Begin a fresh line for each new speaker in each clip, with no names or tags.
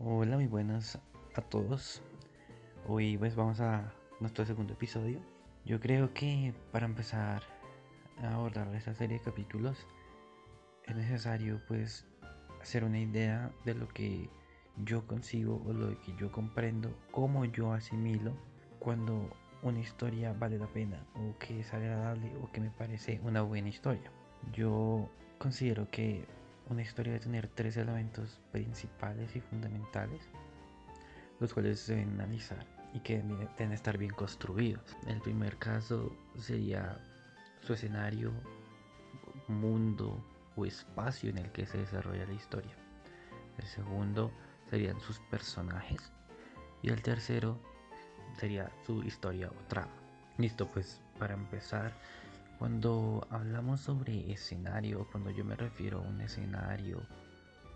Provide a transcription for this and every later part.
Hola, muy buenas a todos. Hoy pues vamos a nuestro segundo episodio. Yo creo que para empezar a abordar esta serie de capítulos es necesario pues hacer una idea de lo que yo consigo o lo que yo comprendo, cómo yo asimilo cuando una historia vale la pena o que es agradable o que me parece una buena historia. Yo considero que una historia debe tener tres elementos principales y fundamentales, los cuales se deben analizar y que deben estar bien construidos. El primer caso sería su escenario, mundo o espacio en el que se desarrolla la historia. El segundo serían sus personajes. Y el tercero sería su historia o trama. Listo, pues para empezar, cuando hablamos sobre escenario, cuando yo me refiero a un escenario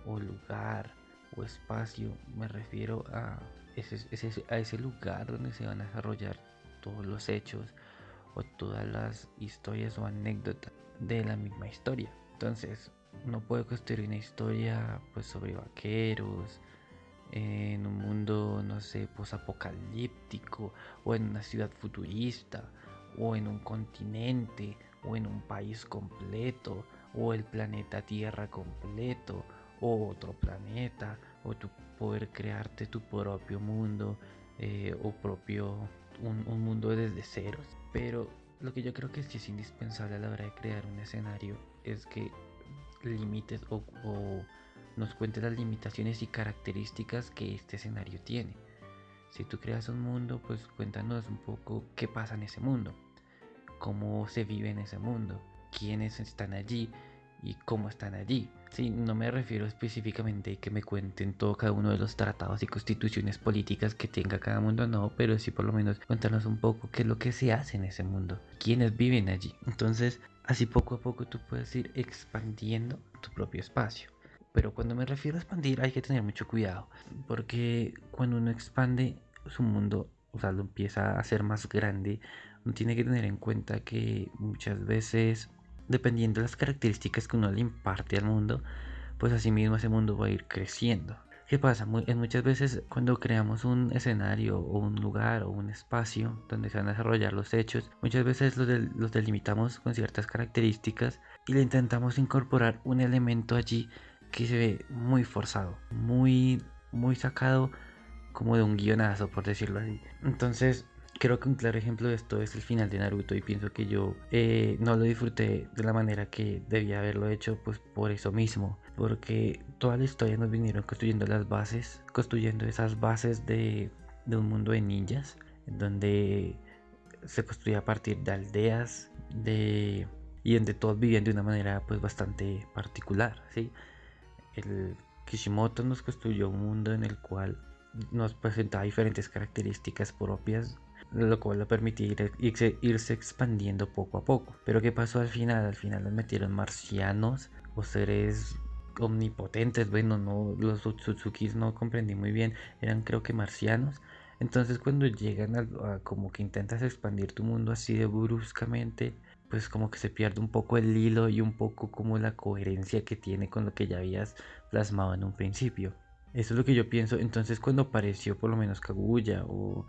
o lugar o espacio, me refiero a ese, lugar donde se van a desarrollar todos los hechos o todas las historias o anécdotas de la misma historia. Entonces, no puedo construir una historia pues sobre vaqueros en un mundo, no sé, posapocalíptico o en una ciudad futurista o en un continente o en un país completo o el planeta Tierra completo o otro planeta o tu poder crearte tu propio mundo eh, o propio un, mundo desde ceros pero lo que yo creo que sí es indispensable a la hora de crear un escenario es que limites o, o nos cuentes las limitaciones y características que este escenario tiene. Si tú creas un mundo, pues cuéntanos un poco qué pasa en ese mundo, cómo se vive en ese mundo, quiénes están allí y cómo están allí. Sí, no me refiero específicamente a que me cuenten todo cada uno de los tratados y constituciones políticas que tenga cada mundo, no, pero sí por lo menos cuéntanos un poco qué es lo que se hace en ese mundo, quiénes viven allí. Entonces, así poco a poco tú puedes ir expandiendo tu propio espacio. Pero cuando me refiero a expandir hay que tener mucho cuidado, porque cuando uno expande su mundo, o sea, lo empieza a hacer más grande, tiene que tener en cuenta que muchas veces, dependiendo de las características que uno le imparte al mundo, pues así mismo ese mundo va a ir creciendo. ¿Qué pasa? muchas veces cuando creamos un escenario o un lugar o un espacio donde se van a desarrollar los hechos, muchas veces los, los delimitamos con ciertas características y le intentamos incorporar un elemento allí que se ve muy forzado, muy, muy sacado como de un guionazo, por decirlo así. Entonces, creo que un claro ejemplo de esto es el final de Naruto y pienso que yo eh, no lo disfruté de la manera que debía haberlo hecho, pues por eso mismo, porque toda la historia nos vinieron construyendo las bases, construyendo esas bases de, de un mundo de ninjas, donde se construía a partir de aldeas, de y donde todos vivían de una manera pues bastante particular, ¿sí? el Kishimoto nos construyó un mundo en el cual nos presentaba diferentes características propias, lo cual lo permitía irse, irse, expandiendo poco a poco. Pero ¿qué pasó al final? Al final nos metieron marcianos o seres omnipotentes. Bueno, no, los Sutsukis no comprendí muy bien, eran creo que marcianos. Entonces cuando llegan a, como que intentas expandir tu mundo así de bruscamente, pues como que se pierde un poco el hilo y un poco como la coherencia que tiene con lo que ya habías plasmado en un principio. Eso es lo que yo pienso. Entonces cuando apareció por lo menos Kaguya o,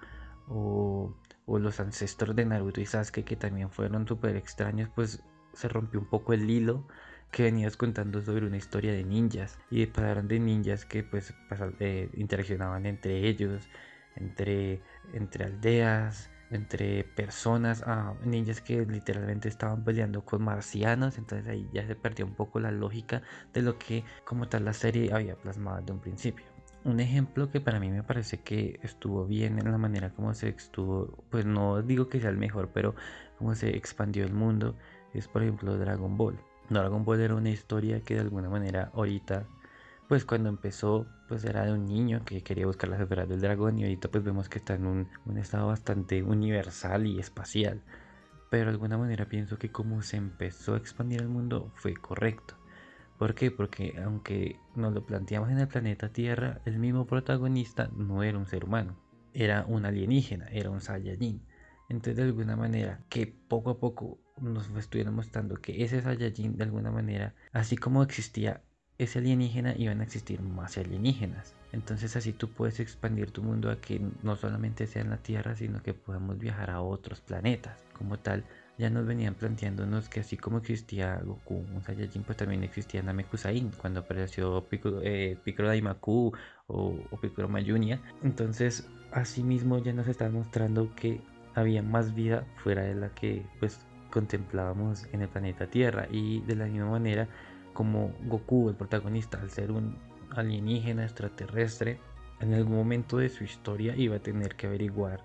o, los ancestros de Naruto y Sasuke que también fueron súper extraños, pues se rompió un poco el hilo que venías contando sobre una historia de ninjas y pasaron de ninjas que pues eh, interaccionaban entre ellos, entre, entre aldeas, entre personas, a ninjas que literalmente estaban peleando con marcianos, entonces ahí ya se perdió un poco la lógica de lo que como tal la serie había plasmado de un principio. Un ejemplo que para mí me parece que estuvo bien en la manera como se estuvo, pues no digo que sea el mejor, pero como se expandió el mundo, es por ejemplo Dragon Ball. Dragon Ball era una historia que de alguna manera ahorita pues cuando empezó pues era de un niño que quería buscar las esferas del dragón y ahorita pues vemos que está en un, estado bastante universal y espacial. Pero de alguna manera pienso que como se empezó a expandir el mundo fue correcto. ¿Por qué? Porque aunque nos lo planteamos en el planeta Tierra, el mismo protagonista no era un ser humano, era un alienígena, era un Saiyajin. Entonces de alguna manera que poco a poco nos estuvieron mostrando que ese Saiyajin de alguna manera, así como existía ese alienígena iban a existir más alienígenas. Entonces así tú puedes expandir tu mundo a que no solamente sea en la Tierra, sino que podamos viajar a otros planetas. Como tal, ya nos venían planteándonos que así como existía Goku, un Saiyajin, pues también existía Namekusain cuando apareció Piccolo, eh, Daimaku o, o Piccolo Mayunia. Entonces, así mismo ya nos están mostrando que había más vida fuera de la que pues contemplábamos en el planeta Tierra y de la misma manera como Goku, el protagonista, al ser un alienígena extraterrestre, en algún momento de su historia iba a tener que averiguar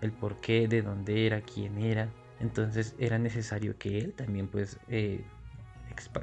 el por qué, de dónde era, quién era. Entonces era necesario que él también, pues, eh,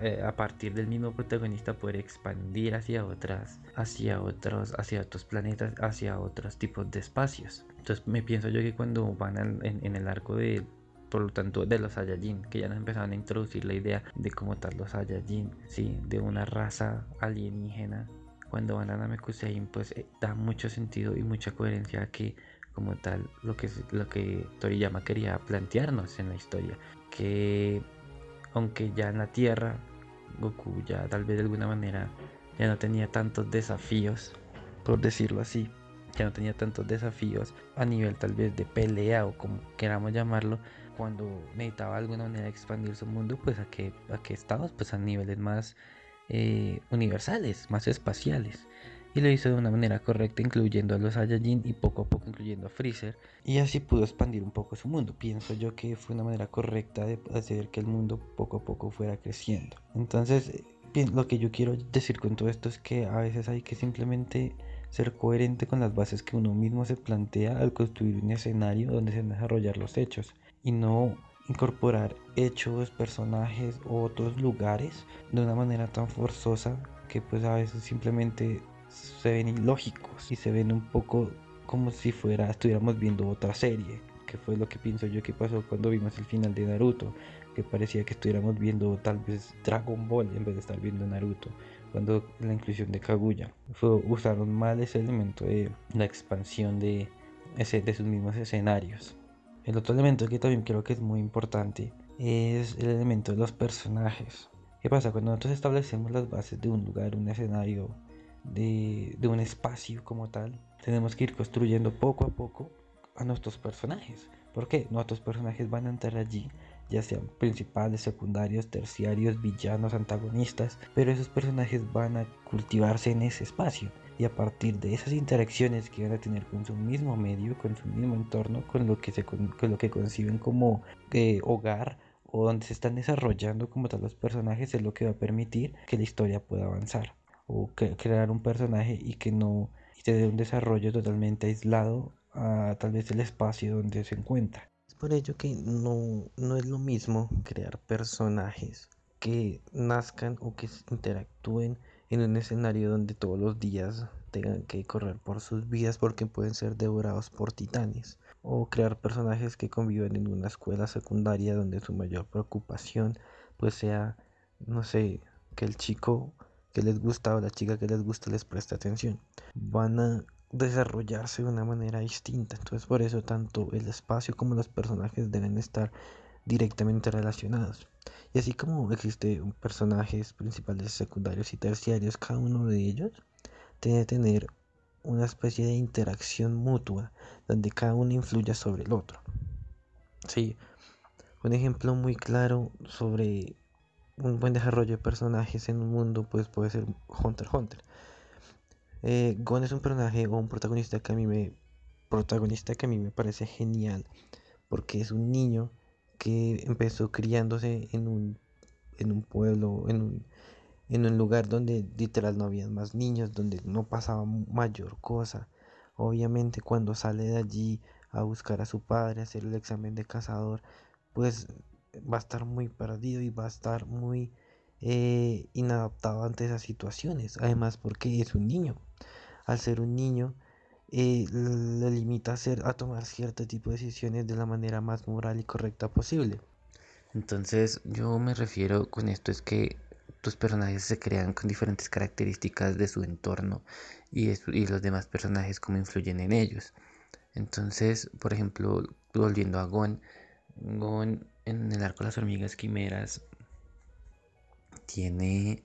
eh, a partir del mismo protagonista, poder expandir hacia otras, hacia otros, hacia otros planetas, hacia otros tipos de espacios. Entonces me pienso yo que cuando van en el arco de por lo tanto de los Saiyajin, que ya nos empezaron a introducir la idea de cómo tal los Saiyajin, ¿sí? de una raza alienígena. Cuando van a Namekusein, pues eh, da mucho sentido y mucha coherencia a que como tal lo que, lo que Toriyama quería plantearnos en la historia, que aunque ya en la Tierra Goku ya tal vez de alguna manera ya no tenía tantos desafíos, por decirlo así, ya no tenía tantos desafíos a nivel tal vez de pelea o como queramos llamarlo, cuando necesitaba de alguna manera expandir su mundo, pues a qué, a qué estados, pues a niveles más eh, universales, más espaciales. Y lo hizo de una manera correcta, incluyendo a los Saiyajin y poco a poco incluyendo a Freezer. Y así pudo expandir un poco su mundo. Pienso yo que fue una manera correcta de hacer que el mundo poco a poco fuera creciendo. Entonces, lo que yo quiero decir con todo esto es que a veces hay que simplemente ser coherente con las bases que uno mismo se plantea al construir un escenario donde se van a desarrollar los hechos y no incorporar hechos, personajes o otros lugares de una manera tan forzosa que pues a veces simplemente se ven ilógicos y se ven un poco como si fuera estuviéramos viendo otra serie que fue lo que pienso yo que pasó cuando vimos el final de Naruto que parecía que estuviéramos viendo tal vez Dragon Ball en vez de estar viendo Naruto cuando la inclusión de Kaguya fue, usaron mal ese elemento de la expansión de, ese, de sus mismos escenarios el otro elemento que también creo que es muy importante es el elemento de los personajes. ¿Qué pasa? Cuando nosotros establecemos las bases de un lugar, un escenario, de, un espacio como tal, tenemos que ir construyendo poco a poco a nuestros personajes. ¿Por qué? Nuestros personajes van a entrar allí, ya sean principales, secundarios, terciarios, villanos, antagonistas, pero esos personajes van a cultivarse en ese espacio y a partir de esas interacciones que van a tener con su mismo medio, con su mismo entorno, con lo que, se, con, lo que conciben como eh, hogar o donde se están desarrollando como tal los personajes es lo que va a permitir que la historia pueda avanzar o crear un personaje y que no y tener un desarrollo totalmente aislado a tal vez el espacio donde se encuentra.
Es por ello que no, no es lo mismo crear personajes que nazcan o que interactúen en un escenario donde todos los días tengan que correr por sus vidas porque pueden ser devorados por titanes o crear personajes que conviven en una escuela secundaria donde su mayor preocupación pues sea no sé que el chico que les gusta o la chica que les gusta les preste atención. Van a desarrollarse de una manera distinta. Entonces por eso tanto el espacio como los personajes deben estar directamente relacionados. Y así como existen personajes principales, secundarios y terciarios, cada uno de ellos tiene que tener una especie de interacción mutua donde cada uno influya sobre el otro. Sí, un ejemplo muy claro sobre un buen desarrollo de personajes en un mundo pues puede ser Hunter x Hunter. Eh, Gon es un personaje o un protagonista que a mí me protagonista que a mí me parece genial porque es un niño que empezó criándose en un, en un pueblo, en un, en un lugar donde literal no había más niños, donde no pasaba mayor cosa. Obviamente cuando sale de allí a buscar a su padre, a hacer el examen de cazador, pues va a estar muy perdido y va a estar muy eh, inadaptado ante esas situaciones. Además porque es un niño. Al ser un niño, eh, le limita a, hacer, a tomar cierto tipo de decisiones de la manera más moral y correcta posible.
Entonces yo me refiero con esto es que tus personajes se crean con diferentes características de su entorno y, y los demás personajes cómo influyen en ellos. Entonces, por ejemplo, volviendo a Gon, Gon en el arco de las hormigas quimeras tiene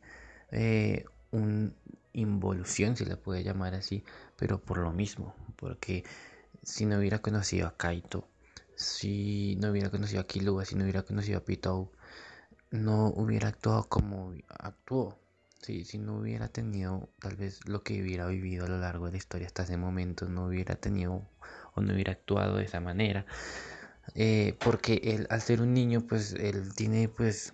eh,
una involución, si le puede llamar así, pero por lo mismo, porque si no hubiera conocido a Kaito, si no hubiera conocido a Killua, si no hubiera conocido a Pitou, no hubiera actuado como actuó. si no hubiera tenido tal vez lo que hubiera vivido a lo largo de la historia hasta ese momento, no hubiera tenido o no hubiera actuado de esa manera. Eh, porque él, al ser un niño, pues él tiene pues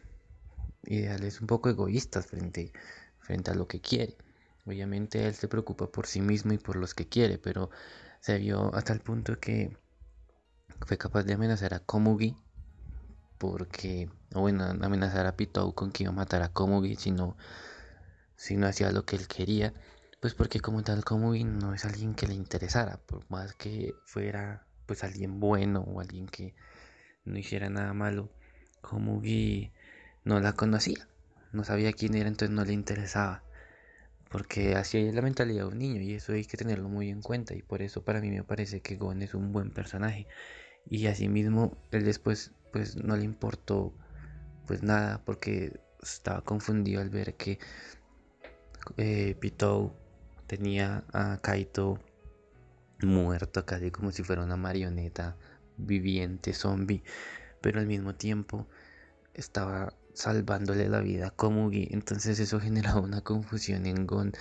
ideales un poco egoístas frente, frente a lo que quiere. Obviamente él se preocupa por sí mismo y por los que quiere, pero se vio hasta el punto que fue capaz de amenazar a Komugi porque, o bueno, amenazar a Pitou con que iba a matar a Komugi si no, si no hacía lo que él quería, pues porque como tal Komugi no es alguien que le interesara, por más que fuera pues alguien bueno o alguien que no hiciera nada malo, Komugi no la conocía, no sabía quién era, entonces no le interesaba. Porque así es la mentalidad de un niño y eso hay que tenerlo muy en cuenta y por eso para mí me parece que Gon es un buen personaje. Y asimismo él después pues no le importó pues nada porque estaba confundido al ver que eh, Pitou tenía a Kaito muerto casi como si fuera una marioneta viviente zombie pero al mismo tiempo estaba salvándole la vida a Komugi. Entonces eso generaba una confusión en Gon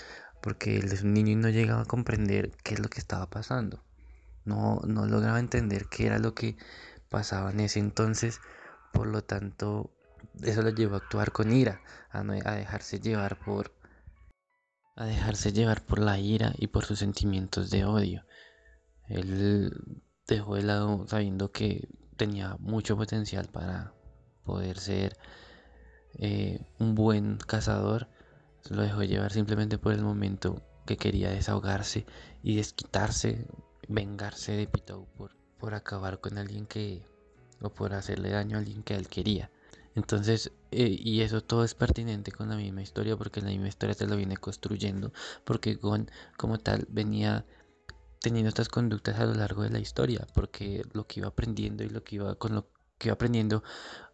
porque él es un niño y no llegaba a comprender qué es lo que estaba pasando. No, no lograba entender qué era lo que pasaba en ese entonces. Por lo tanto, eso lo llevó a actuar con ira, a, a dejarse llevar por a dejarse llevar por la ira y por sus sentimientos de odio. Él dejó de lado sabiendo que tenía mucho potencial para poder ser eh, un buen cazador, se lo dejó llevar simplemente por el momento que quería desahogarse y desquitarse, vengarse de Pitou por, por acabar con alguien que, o por hacerle daño a alguien que él quería. Entonces, eh, y eso todo es pertinente con la misma historia porque la misma historia se lo viene construyendo, porque Gon como tal venía teniendo estas conductas a lo largo de la historia, porque lo que iba aprendiendo y lo que iba con lo que iba aprendiendo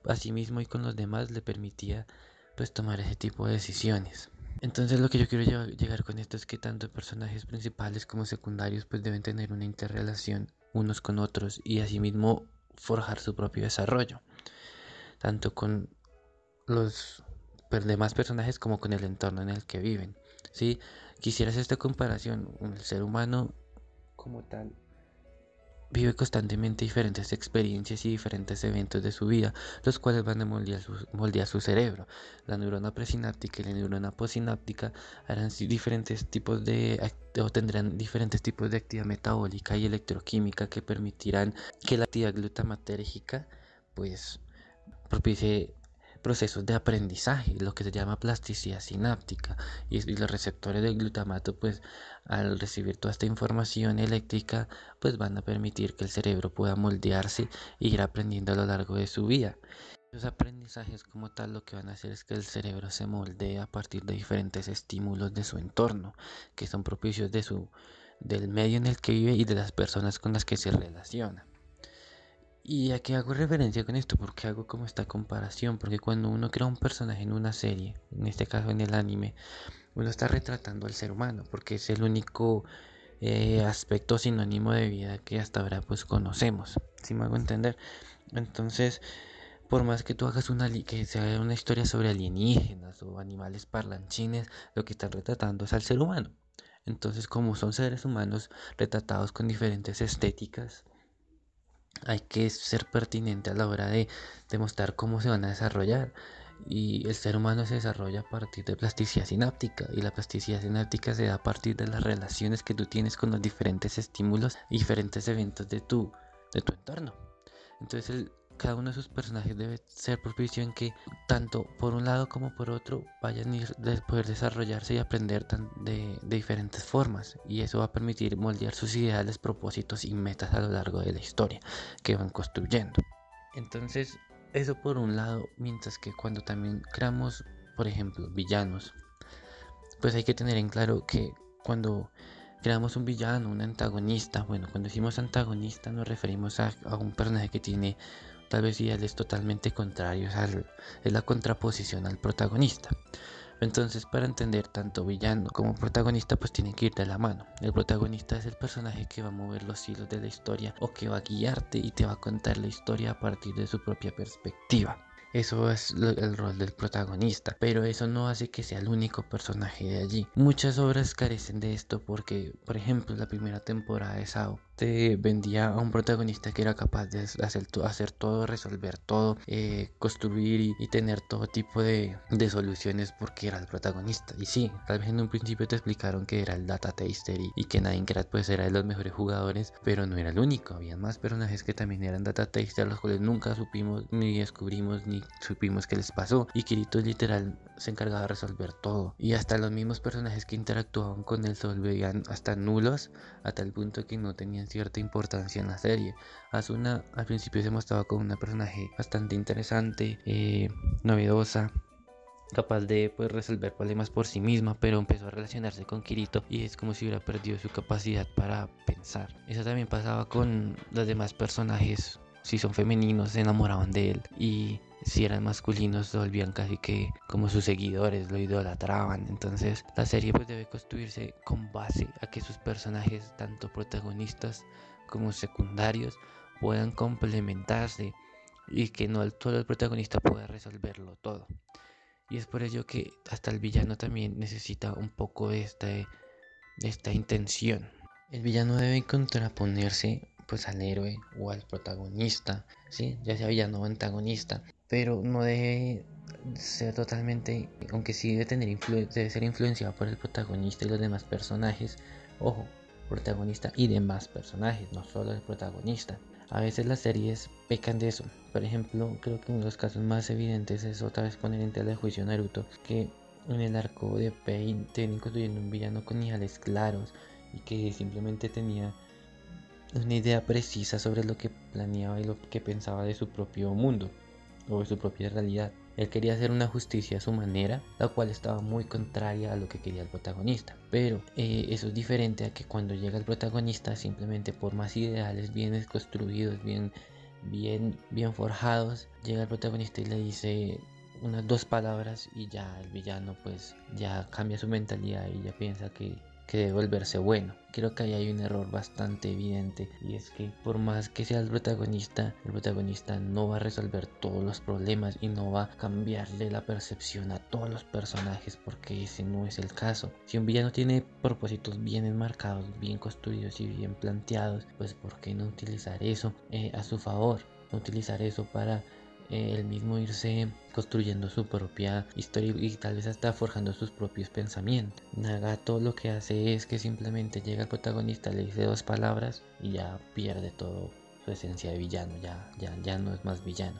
a sí mismo y con los demás le permitía pues tomar ese tipo de decisiones. Entonces lo que yo quiero llegar con esto es que tanto personajes principales como secundarios pues deben tener una interrelación unos con otros y asimismo forjar su propio desarrollo, tanto con los demás personajes como con el entorno en el que viven. Si quisieras esta comparación, el ser humano como tal vive constantemente diferentes experiencias y diferentes eventos de su vida, los cuales van a moldear su, cerebro. La neurona presináptica y la neurona posináptica harán diferentes tipos de o tendrán diferentes tipos de actividad metabólica y electroquímica que permitirán que la actividad glutamatérgica pues propicie procesos de aprendizaje, lo que se llama plasticidad sináptica. Y, los receptores del glutamato, pues al recibir toda esta información eléctrica, pues van a permitir que el cerebro pueda moldearse e ir aprendiendo a lo largo de su vida. Los aprendizajes como tal lo que van a hacer es que el cerebro se moldee a partir de diferentes estímulos de su entorno, que son propicios de su, del medio en el que vive y de las personas con las que se relaciona. ¿Y a qué hago referencia con esto? Porque hago como esta comparación? Porque cuando uno crea un personaje en una serie, en este caso en el anime, uno está retratando al ser humano, porque es el único eh, aspecto sinónimo de vida que hasta ahora pues conocemos, si me hago entender. Entonces, por más que tú hagas una que sea una historia sobre alienígenas o animales parlanchines, lo que están retratando es al ser humano. Entonces, como son seres humanos retratados con diferentes estéticas, hay que ser pertinente a la hora de demostrar cómo se van a desarrollar. Y el ser humano se desarrolla a partir de plasticidad sináptica y la plasticidad sináptica se da a partir de las relaciones que tú tienes con los diferentes estímulos y diferentes eventos de tu, de tu entorno. Entonces el, cada uno de sus personajes debe ser propicio en que tanto por un lado como por otro vayan a poder desarrollarse y aprender de, diferentes formas y eso va a permitir moldear sus ideales, propósitos y metas a lo largo de la historia que van construyendo. Entonces, eso por un lado, mientras que cuando también creamos, por ejemplo, villanos, pues hay que tener en claro que cuando creamos un villano, un antagonista, bueno, cuando decimos antagonista nos referimos a un personaje que tiene tal vez es totalmente contrario, es la contraposición al protagonista.
Entonces, para entender tanto villano como protagonista, pues tienen que ir de la mano. El protagonista es el personaje que va a mover los hilos de la historia o que va a guiarte y te va a contar la historia a partir de su propia perspectiva. Eso es el rol del protagonista, pero eso no hace que sea el único personaje de allí. Muchas obras carecen de esto porque, por ejemplo, la primera temporada de Sao te vendía a un protagonista que era capaz de hacer, hacer todo, resolver todo, eh, construir y, tener todo tipo de, soluciones porque era el protagonista. Y sí, tal vez en un principio te explicaron que era el data taster y, que Ninecraft pues era de los mejores jugadores, pero no era el único. Había más personajes que también eran data taster, los cuales nunca supimos ni descubrimos ni supimos qué les pasó. Y Kirito literal se encargaba de resolver todo. Y hasta los mismos personajes que interactuaban con él se volvían hasta nulos a tal punto que no tenían cierta importancia en la serie. Asuna al principio se mostraba como una personaje bastante interesante, eh, novedosa, capaz de pues, resolver problemas por sí misma, pero empezó a relacionarse con Kirito y es como si hubiera perdido su capacidad para pensar. Eso también pasaba con los demás personajes, si son femeninos se enamoraban de él y si eran masculinos volvían casi que como sus seguidores, lo idolatraban. Entonces la serie pues debe construirse con base a que sus personajes, tanto protagonistas como secundarios, puedan complementarse y que no solo el protagonista pueda resolverlo todo. Y es por ello que hasta el villano también necesita un poco de esta, de esta intención. El villano debe contraponerse pues al héroe o al protagonista, ¿sí? ya sea villano o antagonista, pero no debe ser totalmente, aunque sí debe, tener debe ser influenciado por el protagonista y los demás personajes, ojo, protagonista y demás personajes, no solo el protagonista. A veces las series pecan de eso. Por ejemplo, creo que uno de los casos más evidentes es otra vez poner en tela de juicio Naruto, que en el arco de Pain tienen construyendo un villano con ideales claros y que simplemente tenía una idea precisa sobre lo que planeaba y lo que pensaba de su propio mundo de su propia realidad. Él quería hacer una justicia a su manera, la cual estaba muy contraria a lo que quería el protagonista. Pero eh, eso es diferente a que cuando llega el protagonista, simplemente por más ideales bien construidos, bien, bien, bien forjados, llega el protagonista y le dice unas dos palabras y ya el villano pues ya cambia su mentalidad y ya piensa que que debe volverse bueno. Creo que ahí hay un error bastante evidente y es que por más que sea el protagonista, el protagonista no va a resolver todos los problemas y no va a cambiarle la percepción a todos los personajes porque ese no es el caso. Si un villano tiene propósitos bien enmarcados, bien construidos y bien planteados, pues ¿por qué no utilizar eso eh, a su favor? Utilizar eso para el mismo irse construyendo su propia historia y tal vez hasta forjando sus propios pensamientos. Nagato lo que hace es que simplemente llega el protagonista, le dice dos palabras y ya pierde todo su esencia de villano, ya, ya, ya no es más villano.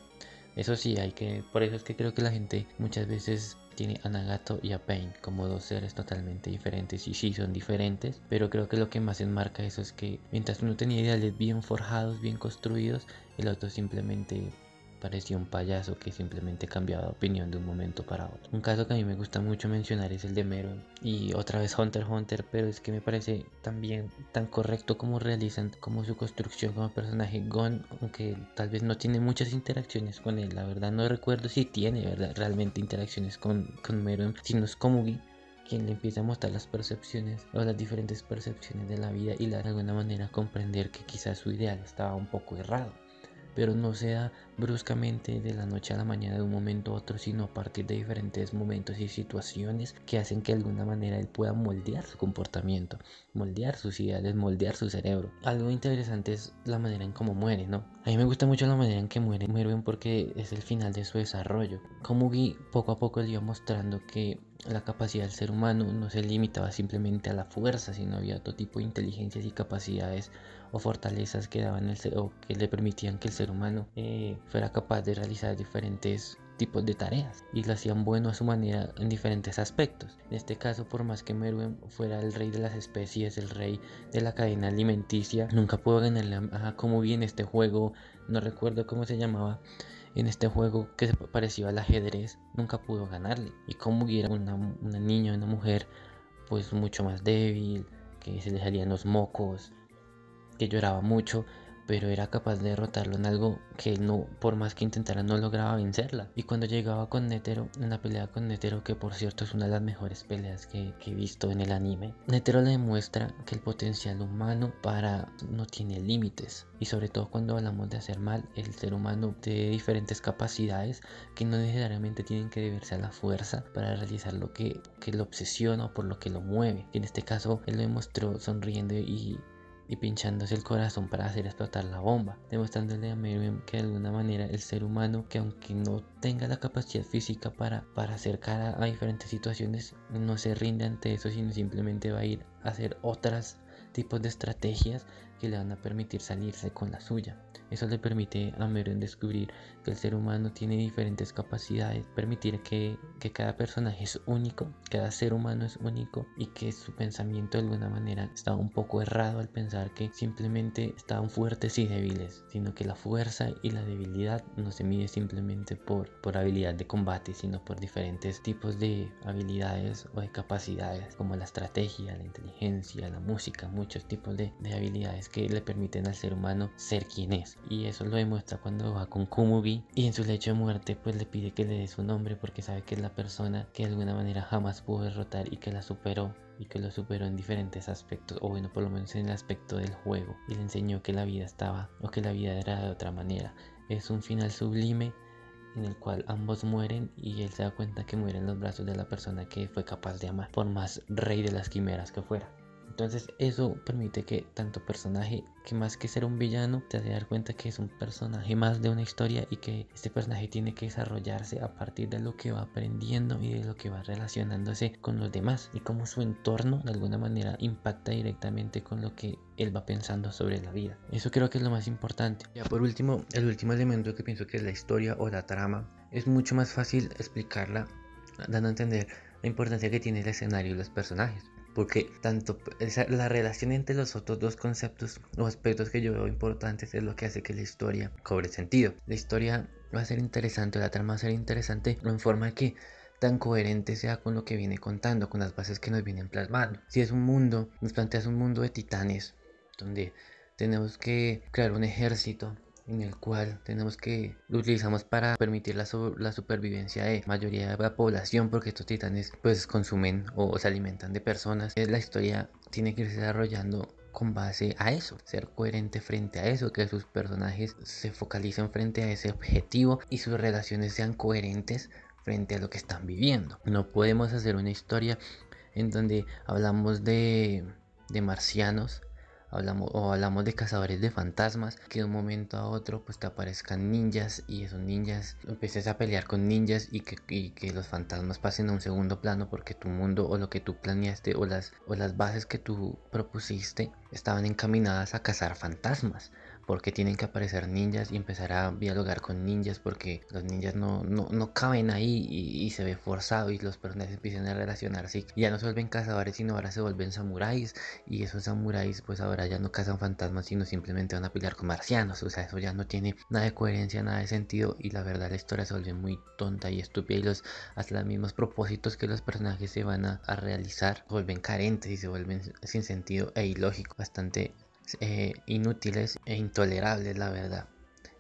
Eso sí, hay que, por eso es que creo que la gente muchas veces tiene a Nagato y a Pain como dos seres totalmente diferentes y sí son diferentes, pero creo que lo que más enmarca eso es que mientras uno tenía ideales bien forjados, bien construidos, el otro simplemente parecía un payaso que simplemente cambiaba de opinión de un momento para otro. Un caso que a mí me gusta mucho mencionar es el de Meron y otra vez Hunter Hunter, pero es que me parece también tan correcto como realizan como su construcción como personaje Gon, aunque tal vez no tiene muchas interacciones con él, la verdad no recuerdo si tiene ¿verdad? realmente interacciones con, con Meron, sino es Komugi quien le empieza a mostrar las percepciones o las diferentes percepciones de la vida y de alguna manera comprender que quizás su ideal estaba un poco errado pero no sea bruscamente de la noche a la mañana de un momento a otro, sino a partir de diferentes momentos y situaciones que hacen que de alguna manera él pueda moldear su comportamiento, moldear sus ideales, moldear su cerebro. Algo interesante es la manera en cómo muere, ¿no? A mí me gusta mucho la manera en que muere Merwin porque es el final de su desarrollo. Komugi poco a poco le iba mostrando que la capacidad del ser humano no se limitaba simplemente a la fuerza, sino había otro tipo de inteligencias y capacidades o fortalezas que daban el o que le permitían que el ser humano eh, fuera capaz de realizar diferentes tipos de tareas y lo hacían bueno a su manera en diferentes aspectos. En este caso, por más que Meruem fuera el rey de las especies, el rey de la cadena alimenticia, nunca pudo ganarle a como bien este juego, no recuerdo cómo se llamaba, en este juego que se parecía al ajedrez, nunca pudo ganarle. Y como era una, una niña, una mujer, pues mucho más débil, que se le salían los mocos, que lloraba mucho,
pero era capaz de derrotarlo en algo que no, por más que intentara, no lograba vencerla. Y cuando llegaba con Netero, en la pelea con Netero, que por cierto es una de las mejores peleas que, he visto en el anime, Netero le demuestra que el potencial humano para no tiene límites. Y sobre todo cuando hablamos de hacer mal, el ser humano tiene diferentes capacidades que no necesariamente tienen que deberse a la fuerza para realizar lo que, que lo obsesiona o por lo que lo mueve. En este caso, él lo demostró sonriendo y y pinchándose el corazón para hacer explotar la bomba, demostrándole a Miriam que de alguna manera el ser humano, que aunque no tenga la capacidad física para, para acercar a, diferentes situaciones, no se rinde ante eso, sino simplemente va a ir a hacer otras tipos de estrategias que le van a permitir salirse con la suya. Eso le permite a Meren descubrir que el ser humano tiene diferentes capacidades, permitir que, cada personaje es único, cada ser humano es único y que su pensamiento de alguna manera está un poco errado al pensar que simplemente estaban fuertes y débiles, sino que la fuerza y la debilidad no se mide simplemente por, por habilidad de combate, sino por diferentes tipos de habilidades o de capacidades como la estrategia, la inteligencia, la música, muchos tipos de habilidades que le permiten al ser humano ser quien es y eso lo demuestra cuando va con Kumugi y en su lecho de muerte pues le pide que le dé su nombre porque sabe que es la persona que de alguna manera jamás pudo derrotar y que la superó y que lo superó en diferentes aspectos, o bueno, por lo menos en el aspecto del juego, y le enseñó que la vida estaba, o que la vida era de otra manera. Es un final sublime en el cual ambos mueren y él se da cuenta que muere en los brazos de la persona que fue capaz de amar, por más rey de las quimeras que fuera. Entonces eso permite que tanto personaje, que más que ser un villano, te hace dar cuenta que es un personaje más de una historia y que este personaje tiene que desarrollarse a partir de lo que va aprendiendo y de lo que va relacionándose con los demás y cómo su entorno de alguna manera impacta directamente con lo que él va pensando sobre la vida. Eso creo que es lo más importante. Ya por último, el último elemento que pienso que es la historia o la trama, es mucho más fácil explicarla dando a entender la importancia que tiene el escenario y los personajes porque tanto la relación entre los otros dos conceptos o aspectos que yo veo importantes es lo que hace que la historia cobre sentido. La historia va a ser interesante, la trama va a ser interesante en forma que tan coherente sea con lo que viene contando, con las bases que nos vienen plasmando. Si es un mundo, nos planteas un mundo de titanes, donde tenemos que crear un ejército en el cual tenemos que lo utilizamos para permitir la, la, supervivencia de mayoría de la población porque estos titanes pues consumen o se alimentan de personas la historia tiene que irse desarrollando con base a eso, ser coherente frente a eso, que sus personajes se focalicen frente a ese objetivo y sus relaciones sean coherentes frente a lo que están viviendo. No podemos hacer una historia en donde hablamos de, de marcianos hablamos o hablamos de cazadores de fantasmas que de un momento a otro pues te aparezcan ninjas y esos ninjas empieces a pelear con ninjas y que, que los fantasmas pasen a un segundo plano porque tu mundo o lo que tú planeaste o las, o las bases que tú propusiste estaban encaminadas a cazar fantasmas porque tienen que aparecer ninjas y empezar a dialogar con ninjas porque los ninjas no, no, no caben ahí y, se ve forzado y los personajes empiezan a relacionarse y ya no se vuelven cazadores sino ahora se vuelven samuráis. Y esos samuráis pues ahora ya no cazan fantasmas sino simplemente van a pelear con marcianos. O sea eso ya no tiene nada de coherencia nada de sentido y la verdad la historia se vuelve muy tonta y estúpida y los los mismos propósitos que los personajes se van a, a realizar se vuelven carentes y se vuelven sin sentido e ilógico bastante eh, inútiles e intolerables, la verdad.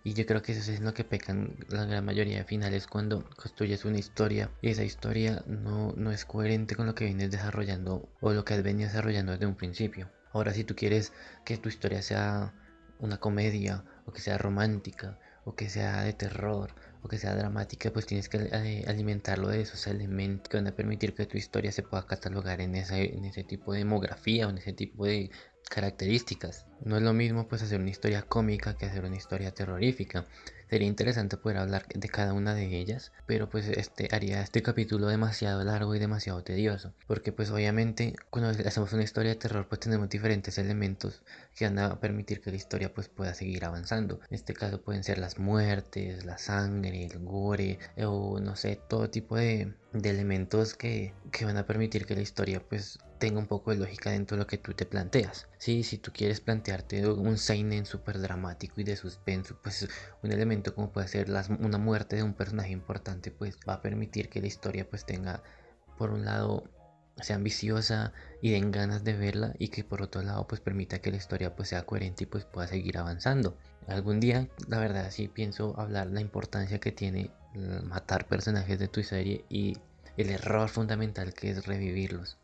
Y yo creo que eso es lo que pecan la gran mayoría de finales cuando construyes una historia y esa historia no, no es coherente con lo que vienes desarrollando o lo que has venido desarrollando desde un principio. Ahora si tú quieres que tu historia sea una comedia o que sea romántica o que sea de terror o que sea dramática, pues tienes que eh, alimentarlo de esos elementos que van a permitir que tu historia se pueda catalogar en, en ese tipo de demografía o en ese tipo de características. No es lo mismo pues hacer una historia cómica que hacer una historia terrorífica. Sería interesante poder hablar de cada una de ellas, pero pues este haría este capítulo demasiado largo y demasiado tedioso, porque pues obviamente cuando hacemos una historia de terror pues tenemos diferentes elementos que van a permitir que la historia pues pueda seguir avanzando. En este caso pueden ser las muertes, la sangre, el gore o no sé, todo tipo de, elementos que, que van a permitir que la historia pues tenga un poco de lógica dentro de lo que tú te planteas. Sí, si tú quieres plantearte un seinen súper dramático y de suspenso, pues un elemento como puede ser una muerte de un personaje importante, pues va a permitir que la historia pues tenga, por un lado, sea ambiciosa y den ganas de verla y que por otro lado pues permita que la historia pues sea coherente y pues pueda seguir avanzando. Algún día la verdad sí pienso hablar la importancia que tiene matar personajes de tu serie y el error fundamental que es revivirlos.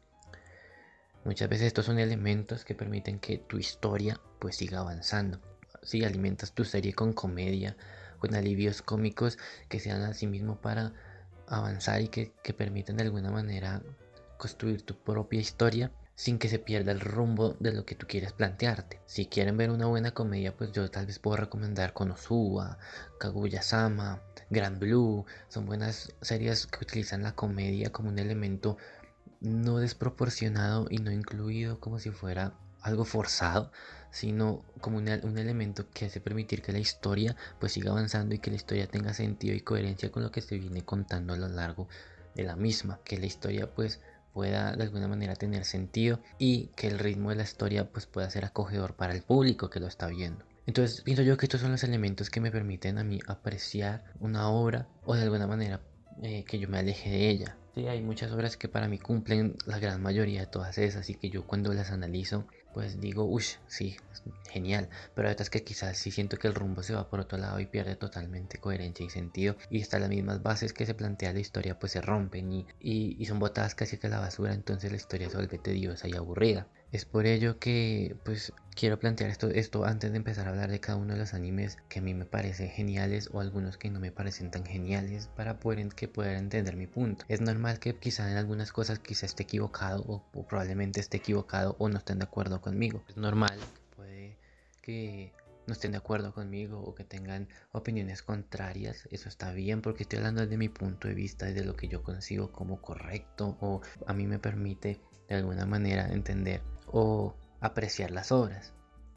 Muchas veces estos son elementos que permiten que tu historia pues siga avanzando. Si alimentas tu serie con comedia, con alivios cómicos que sean así mismo para avanzar y que, que permitan de alguna manera construir tu propia historia sin que se pierda el rumbo de lo que tú quieres plantearte. Si quieren ver una buena comedia, pues yo tal vez puedo recomendar Konosuba, Kaguya-sama, Grand Blue. Son buenas series que utilizan la comedia como un elemento no desproporcionado y no incluido como si fuera algo forzado, sino como un, elemento que hace permitir que la historia pues siga avanzando y que la historia tenga sentido y coherencia con lo que se viene contando a lo largo de la misma, que la historia pues pueda de alguna manera tener sentido y que el ritmo de la historia pues pueda ser acogedor para el público que lo está viendo. Entonces pienso yo que estos son los elementos que me permiten a mí apreciar una obra o de alguna manera eh, que yo me aleje de ella. Sí, hay muchas obras que para mí cumplen la gran mayoría de todas esas y que yo cuando las analizo pues digo, uff, sí, genial. Pero hay otras que quizás sí siento que el rumbo se va por otro lado y pierde totalmente coherencia y sentido. Y hasta las mismas bases que se plantea la historia pues se rompen y, y son botadas casi que a la basura. Entonces la historia se vuelve tediosa y aburrida. Es por ello que pues quiero plantear esto, esto antes de empezar a hablar de cada uno de los animes que a mí me parecen geniales o algunos que no me parecen tan geniales para poder que puedan entender mi punto. Es normal que quizá en algunas cosas quizá esté equivocado o, probablemente esté equivocado o no estén de acuerdo conmigo. Es normal, puede que no estén de acuerdo conmigo o que tengan opiniones contrarias, eso está bien porque estoy hablando de mi punto de vista y de lo que yo consigo como correcto o a mí me permite de alguna manera entender o apreciar las obras.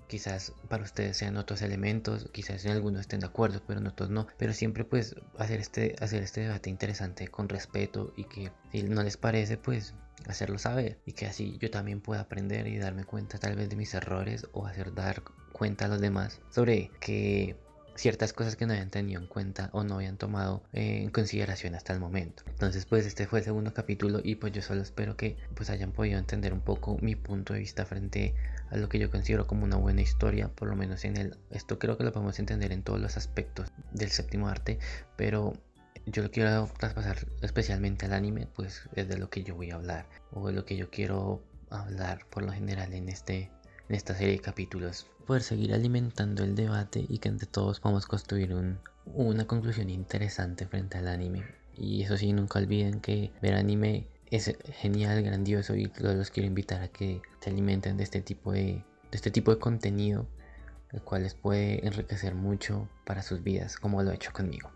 Quizás para ustedes sean otros elementos, quizás en algunos estén de acuerdo, pero en otros no. Pero siempre pues hacer este, hacer este debate interesante con respeto y que si no les parece pues hacerlo saber y que así yo también pueda aprender y darme cuenta tal vez de mis errores o hacer dar cuenta a los demás sobre que ciertas cosas que no habían tenido en cuenta o no habían tomado en consideración hasta el momento. Entonces pues este fue el segundo capítulo y pues yo solo espero que pues hayan podido entender un poco mi punto de vista frente a lo que yo considero como una buena historia, por lo menos en el esto creo que lo podemos entender en todos los aspectos del séptimo arte, pero yo lo quiero traspasar especialmente al anime, pues es de lo que yo voy a hablar o de lo que yo quiero hablar por lo general en este en esta serie de capítulos poder seguir alimentando el debate y que entre todos podamos construir una conclusión interesante frente al anime. Y eso sí, nunca olviden que ver anime es genial, grandioso y los quiero invitar a que se alimenten de este tipo de, de este tipo de contenido, el cual les puede enriquecer mucho para sus vidas, como lo ha hecho conmigo.